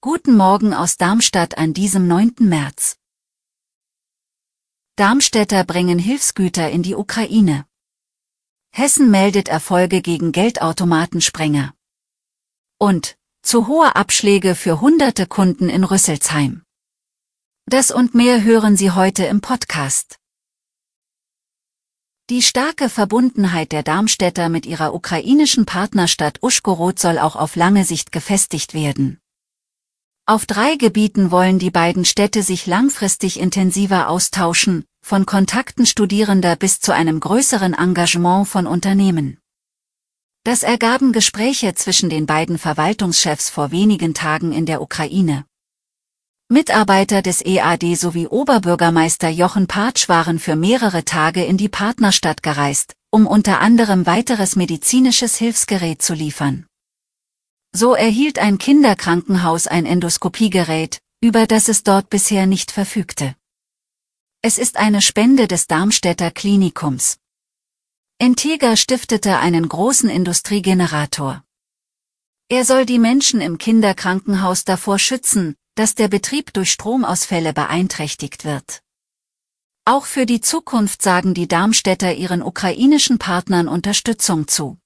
Guten Morgen aus Darmstadt an diesem 9. März. Darmstädter bringen Hilfsgüter in die Ukraine. Hessen meldet Erfolge gegen Geldautomatensprenger. Und zu hohe Abschläge für hunderte Kunden in Rüsselsheim. Das und mehr hören Sie heute im Podcast. Die starke Verbundenheit der Darmstädter mit ihrer ukrainischen Partnerstadt Uschgorod soll auch auf lange Sicht gefestigt werden. Auf drei Gebieten wollen die beiden Städte sich langfristig intensiver austauschen, von Kontakten Studierender bis zu einem größeren Engagement von Unternehmen. Das ergaben Gespräche zwischen den beiden Verwaltungschefs vor wenigen Tagen in der Ukraine. Mitarbeiter des EAD sowie Oberbürgermeister Jochen Patsch waren für mehrere Tage in die Partnerstadt gereist, um unter anderem weiteres medizinisches Hilfsgerät zu liefern. So erhielt ein Kinderkrankenhaus ein Endoskopiegerät, über das es dort bisher nicht verfügte. Es ist eine Spende des Darmstädter Klinikums. Integra stiftete einen großen Industriegenerator. Er soll die Menschen im Kinderkrankenhaus davor schützen, dass der Betrieb durch Stromausfälle beeinträchtigt wird. Auch für die Zukunft sagen die Darmstädter ihren ukrainischen Partnern Unterstützung zu.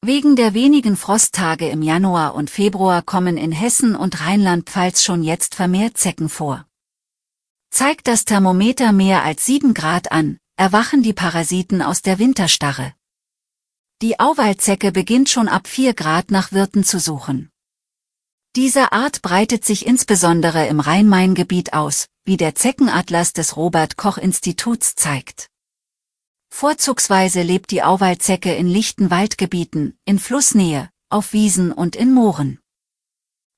Wegen der wenigen Frosttage im Januar und Februar kommen in Hessen und Rheinland-Pfalz schon jetzt vermehrt Zecken vor. Zeigt das Thermometer mehr als 7 Grad an, erwachen die Parasiten aus der Winterstarre. Die Auwaldzecke beginnt schon ab 4 Grad nach Wirten zu suchen. Diese Art breitet sich insbesondere im Rhein-Main-Gebiet aus, wie der Zeckenatlas des Robert-Koch-Instituts zeigt. Vorzugsweise lebt die Auwaldzecke in lichten Waldgebieten, in Flussnähe, auf Wiesen und in Mooren.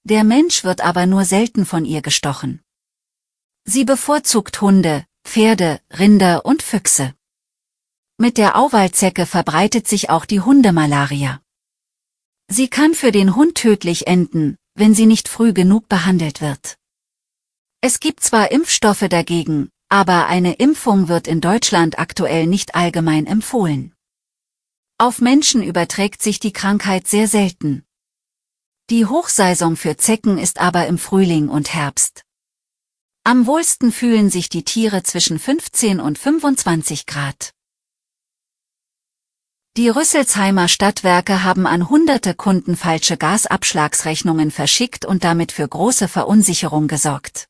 Der Mensch wird aber nur selten von ihr gestochen. Sie bevorzugt Hunde, Pferde, Rinder und Füchse. Mit der Auwaldzecke verbreitet sich auch die Hundemalaria. Sie kann für den Hund tödlich enden, wenn sie nicht früh genug behandelt wird. Es gibt zwar Impfstoffe dagegen, aber eine Impfung wird in Deutschland aktuell nicht allgemein empfohlen. Auf Menschen überträgt sich die Krankheit sehr selten. Die Hochsaison für Zecken ist aber im Frühling und Herbst. Am wohlsten fühlen sich die Tiere zwischen 15 und 25 Grad. Die Rüsselsheimer Stadtwerke haben an hunderte Kunden falsche Gasabschlagsrechnungen verschickt und damit für große Verunsicherung gesorgt.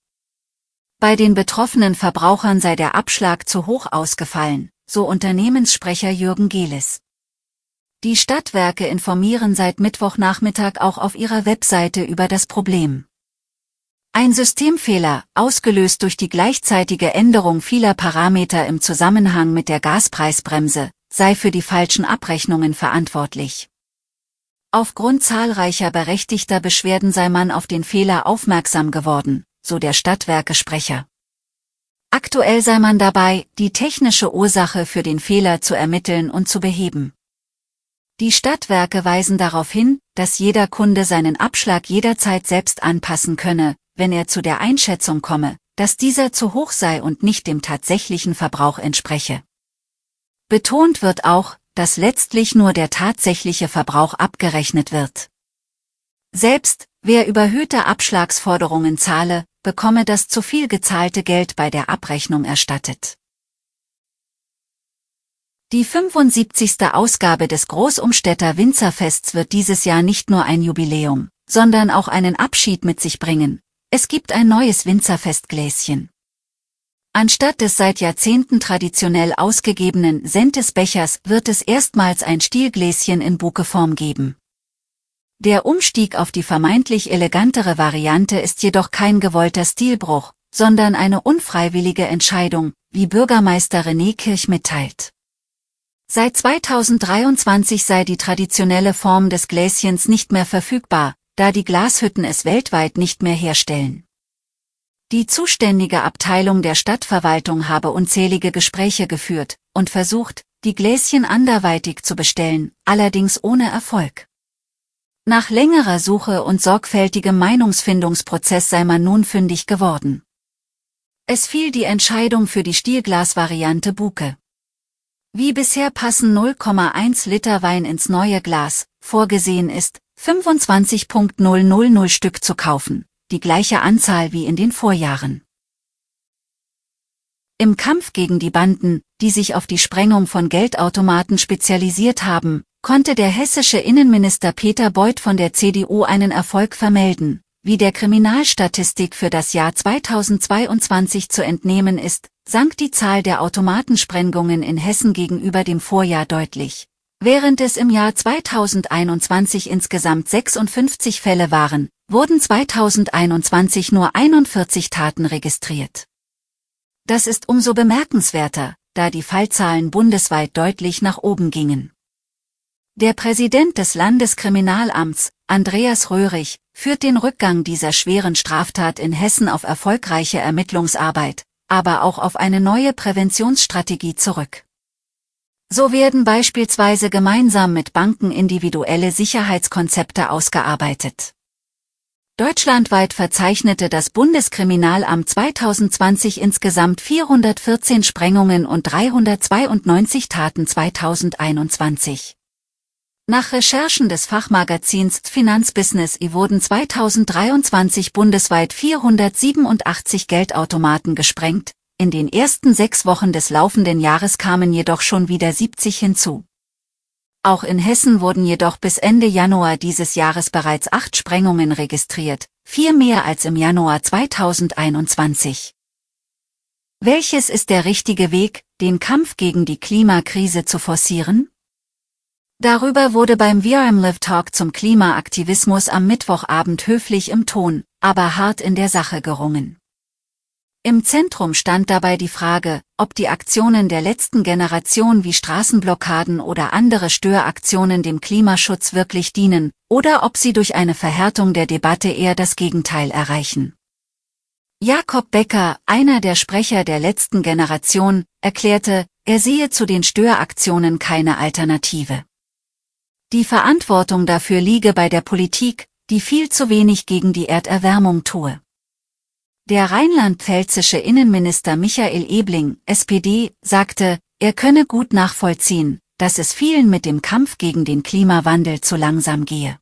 Bei den betroffenen Verbrauchern sei der Abschlag zu hoch ausgefallen, so Unternehmenssprecher Jürgen Gelis. Die Stadtwerke informieren seit Mittwochnachmittag auch auf ihrer Webseite über das Problem. Ein Systemfehler, ausgelöst durch die gleichzeitige Änderung vieler Parameter im Zusammenhang mit der Gaspreisbremse, sei für die falschen Abrechnungen verantwortlich. Aufgrund zahlreicher berechtigter Beschwerden sei man auf den Fehler aufmerksam geworden, so der Stadtwerke-Sprecher. Aktuell sei man dabei, die technische Ursache für den Fehler zu ermitteln und zu beheben. Die Stadtwerke weisen darauf hin, dass jeder Kunde seinen Abschlag jederzeit selbst anpassen könne, wenn er zu der Einschätzung komme, dass dieser zu hoch sei und nicht dem tatsächlichen Verbrauch entspreche. Betont wird auch, dass letztlich nur der tatsächliche Verbrauch abgerechnet wird. Selbst, wer überhöhte Abschlagsforderungen zahle, bekomme das zu viel gezahlte Geld bei der Abrechnung erstattet. Die 75. Ausgabe des Großumstädter Winzerfests wird dieses Jahr nicht nur ein Jubiläum, sondern auch einen Abschied mit sich bringen. Es gibt ein neues Winzerfestgläschen. Anstatt des seit Jahrzehnten traditionell ausgegebenen Sentesbechers wird es erstmals ein Stielgläschen in Bukeform geben. Der Umstieg auf die vermeintlich elegantere Variante ist jedoch kein gewollter Stilbruch, sondern eine unfreiwillige Entscheidung, wie Bürgermeister René Kirch mitteilt. Seit 2023 sei die traditionelle Form des Gläschens nicht mehr verfügbar, da die Glashütten es weltweit nicht mehr herstellen. Die zuständige Abteilung der Stadtverwaltung habe unzählige Gespräche geführt und versucht, die Gläschen anderweitig zu bestellen, allerdings ohne Erfolg. Nach längerer Suche und sorgfältigem Meinungsfindungsprozess sei man nun fündig geworden. Es fiel die Entscheidung für die Stielglasvariante Buke. Wie bisher passen 0,1 Liter Wein ins neue Glas, vorgesehen ist, 25.000 Stück zu kaufen, die gleiche Anzahl wie in den Vorjahren. Im Kampf gegen die Banden, die sich auf die Sprengung von Geldautomaten spezialisiert haben, konnte der hessische Innenminister Peter Beuth von der CDU einen Erfolg vermelden, wie der Kriminalstatistik für das Jahr 2022 zu entnehmen ist, sank die Zahl der Automatensprengungen in Hessen gegenüber dem Vorjahr deutlich. Während es im Jahr 2021 insgesamt 56 Fälle waren, wurden 2021 nur 41 Taten registriert. Das ist umso bemerkenswerter, da die Fallzahlen bundesweit deutlich nach oben gingen. Der Präsident des Landeskriminalamts, Andreas Röhrig, führt den Rückgang dieser schweren Straftat in Hessen auf erfolgreiche Ermittlungsarbeit, aber auch auf eine neue Präventionsstrategie zurück. So werden beispielsweise gemeinsam mit Banken individuelle Sicherheitskonzepte ausgearbeitet. Deutschlandweit verzeichnete das Bundeskriminalamt 2020 insgesamt 414 Sprengungen und 392 Taten 2021. Nach Recherchen des Fachmagazins Finanzbusiness wurden 2023 bundesweit 487 Geldautomaten gesprengt, in den ersten sechs Wochen des laufenden Jahres kamen jedoch schon wieder 70 hinzu. Auch in Hessen wurden jedoch bis Ende Januar dieses Jahres bereits acht Sprengungen registriert, vier mehr als im Januar 2021. Welches ist der richtige Weg, den Kampf gegen die Klimakrise zu forcieren? Darüber wurde beim VRM Live Talk zum Klimaaktivismus am Mittwochabend höflich im Ton, aber hart in der Sache gerungen. Im Zentrum stand dabei die Frage, ob die Aktionen der letzten Generation wie Straßenblockaden oder andere Störaktionen dem Klimaschutz wirklich dienen, oder ob sie durch eine Verhärtung der Debatte eher das Gegenteil erreichen. Jakob Becker, einer der Sprecher der letzten Generation, erklärte, er sehe zu den Störaktionen keine Alternative. Die Verantwortung dafür liege bei der Politik, die viel zu wenig gegen die Erderwärmung tue. Der rheinland-pfälzische Innenminister Michael Ebling, SPD, sagte, er könne gut nachvollziehen, dass es vielen mit dem Kampf gegen den Klimawandel zu langsam gehe.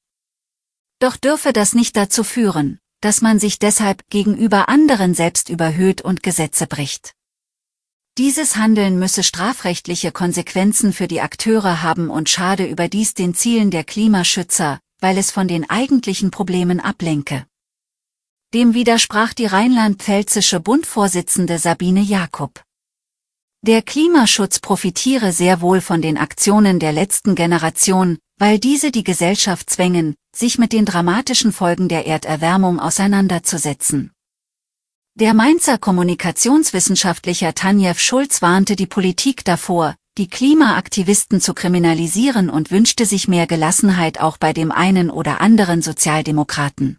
Doch dürfe das nicht dazu führen, dass man sich deshalb gegenüber anderen selbst überhöht und Gesetze bricht. Dieses Handeln müsse strafrechtliche Konsequenzen für die Akteure haben und schade überdies den Zielen der Klimaschützer, weil es von den eigentlichen Problemen ablenke. Dem widersprach die rheinland-pfälzische Bundvorsitzende Sabine Jakob. Der Klimaschutz profitiere sehr wohl von den Aktionen der letzten Generation, weil diese die Gesellschaft zwängen, sich mit den dramatischen Folgen der Erderwärmung auseinanderzusetzen. Der Mainzer Kommunikationswissenschaftlicher Tanjev Schulz warnte die Politik davor, die Klimaaktivisten zu kriminalisieren und wünschte sich mehr Gelassenheit auch bei dem einen oder anderen Sozialdemokraten.